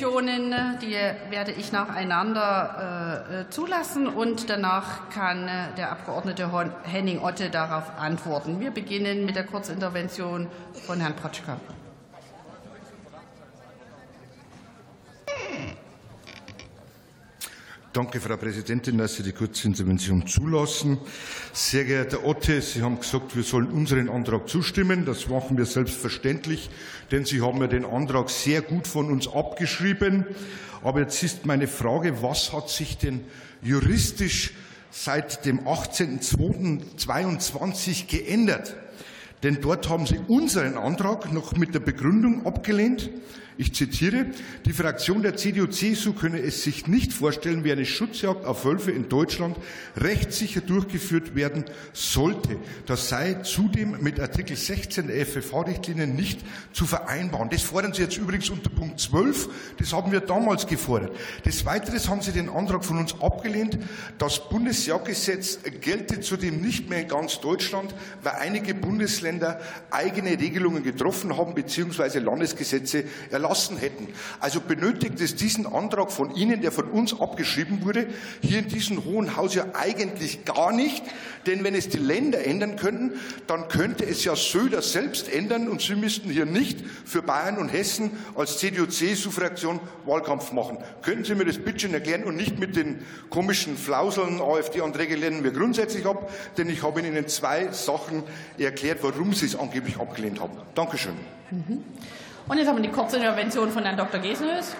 Kurzinterventionen, die werde ich nacheinander äh, zulassen und danach kann äh, der Abgeordnete Henning Otte darauf antworten. Wir beginnen mit der Kurzintervention von Herrn Protschka. Danke, Frau Präsidentin, dass Sie die Kurzintervention zulassen. Sehr geehrter Otte, Sie haben gesagt, wir sollen unseren Antrag zustimmen. Das machen wir selbstverständlich, denn Sie haben ja den Antrag sehr gut von uns abgeschrieben. Aber jetzt ist meine Frage, was hat sich denn juristisch seit dem 18.02.22 geändert? Denn dort haben Sie unseren Antrag noch mit der Begründung abgelehnt, ich zitiere, die Fraktion der CDU-CSU könne es sich nicht vorstellen, wie eine Schutzjagd auf Wölfe in Deutschland rechtssicher durchgeführt werden sollte. Das sei zudem mit Artikel 16 der FFH-Richtlinien nicht zu vereinbaren. Das fordern Sie jetzt übrigens unter Punkt 12. Das haben wir damals gefordert. Des Weiteren haben Sie den Antrag von uns abgelehnt. Das Bundesjagdgesetz gelte zudem nicht mehr in ganz Deutschland, weil einige Bundesländer eigene Regelungen getroffen haben bzw. Landesgesetze erlassen erlassen hätten. Also benötigt es diesen Antrag von Ihnen, der von uns abgeschrieben wurde, hier in diesem Hohen Haus ja eigentlich gar nicht. Denn wenn es die Länder ändern könnten, dann könnte es ja Söder selbst ändern und Sie müssten hier nicht für Bayern und Hessen als CDU-CSU-Fraktion Wahlkampf machen. Können Sie mir das bitte schön erklären und nicht mit den komischen Flauseln AfD-Anträge lehnen wir grundsätzlich ab, denn ich habe Ihnen zwei Sachen erklärt, warum Sie es angeblich abgelehnt haben. Dankeschön. Mhm. Und jetzt haben wir die Kurzintervention von Herrn Dr. Gesenhös.